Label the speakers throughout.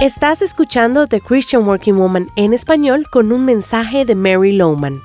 Speaker 1: Estás escuchando The Christian Working Woman en español con un mensaje de Mary Lowman.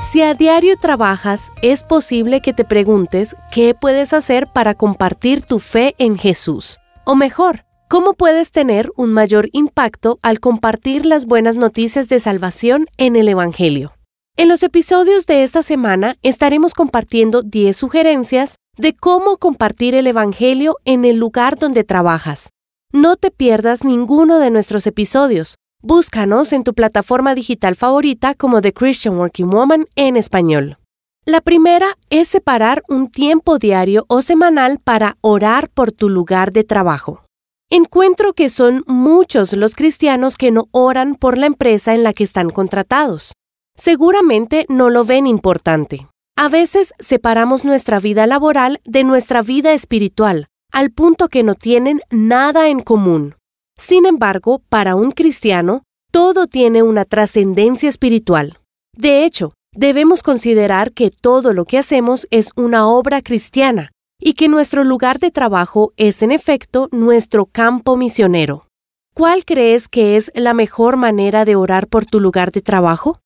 Speaker 1: Si a diario trabajas, es posible que te preguntes qué puedes hacer para compartir tu fe en Jesús. O mejor, cómo puedes tener un mayor impacto al compartir las buenas noticias de salvación en el Evangelio. En los episodios de esta semana estaremos compartiendo 10 sugerencias de cómo compartir el Evangelio en el lugar donde trabajas. No te pierdas ninguno de nuestros episodios. Búscanos en tu plataforma digital favorita como The Christian Working Woman en español. La primera es separar un tiempo diario o semanal para orar por tu lugar de trabajo. Encuentro que son muchos los cristianos que no oran por la empresa en la que están contratados. Seguramente no lo ven importante. A veces separamos nuestra vida laboral de nuestra vida espiritual, al punto que no tienen nada en común. Sin embargo, para un cristiano, todo tiene una trascendencia espiritual. De hecho, debemos considerar que todo lo que hacemos es una obra cristiana y que nuestro lugar de trabajo es en efecto nuestro campo misionero. ¿Cuál crees que es la mejor manera de orar por tu lugar de trabajo?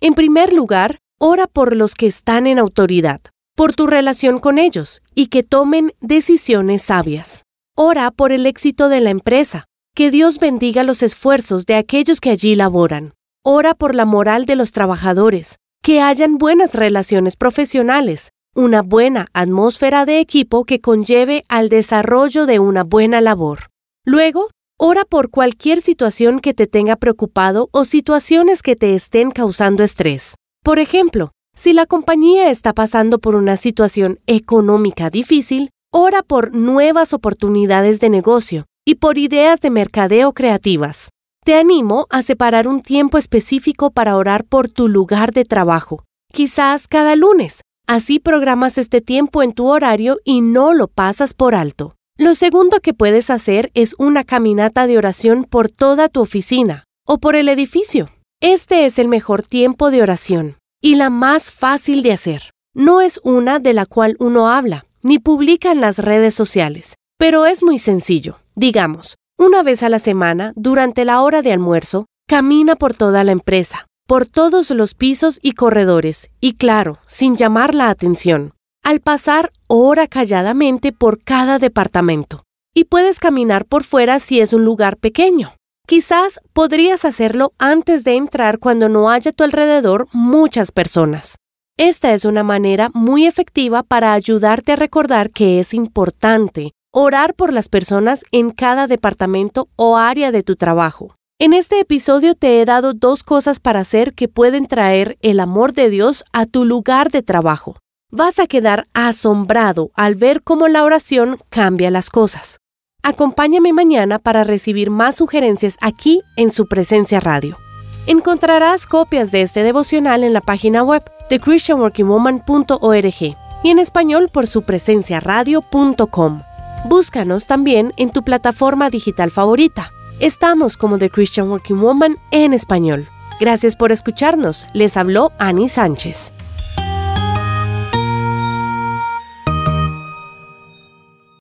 Speaker 1: En primer lugar, ora por los que están en autoridad por tu relación con ellos y que tomen decisiones sabias. Ora por el éxito de la empresa, que Dios bendiga los esfuerzos de aquellos que allí laboran. Ora por la moral de los trabajadores, que hayan buenas relaciones profesionales, una buena atmósfera de equipo que conlleve al desarrollo de una buena labor. Luego, ora por cualquier situación que te tenga preocupado o situaciones que te estén causando estrés. Por ejemplo, si la compañía está pasando por una situación económica difícil, ora por nuevas oportunidades de negocio y por ideas de mercadeo creativas. Te animo a separar un tiempo específico para orar por tu lugar de trabajo, quizás cada lunes. Así programas este tiempo en tu horario y no lo pasas por alto. Lo segundo que puedes hacer es una caminata de oración por toda tu oficina o por el edificio. Este es el mejor tiempo de oración y la más fácil de hacer. No es una de la cual uno habla, ni publica en las redes sociales, pero es muy sencillo. Digamos, una vez a la semana, durante la hora de almuerzo, camina por toda la empresa, por todos los pisos y corredores, y claro, sin llamar la atención. Al pasar, ora calladamente por cada departamento. Y puedes caminar por fuera si es un lugar pequeño. Quizás podrías hacerlo antes de entrar cuando no haya a tu alrededor muchas personas. Esta es una manera muy efectiva para ayudarte a recordar que es importante orar por las personas en cada departamento o área de tu trabajo. En este episodio te he dado dos cosas para hacer que pueden traer el amor de Dios a tu lugar de trabajo. Vas a quedar asombrado al ver cómo la oración cambia las cosas. Acompáñame mañana para recibir más sugerencias aquí en su presencia radio. Encontrarás copias de este devocional en la página web de christianworkingwoman.org y en español por su presencia radio.com. Búscanos también en tu plataforma digital favorita. Estamos como The Christian Working Woman en español. Gracias por escucharnos. Les habló Annie Sánchez.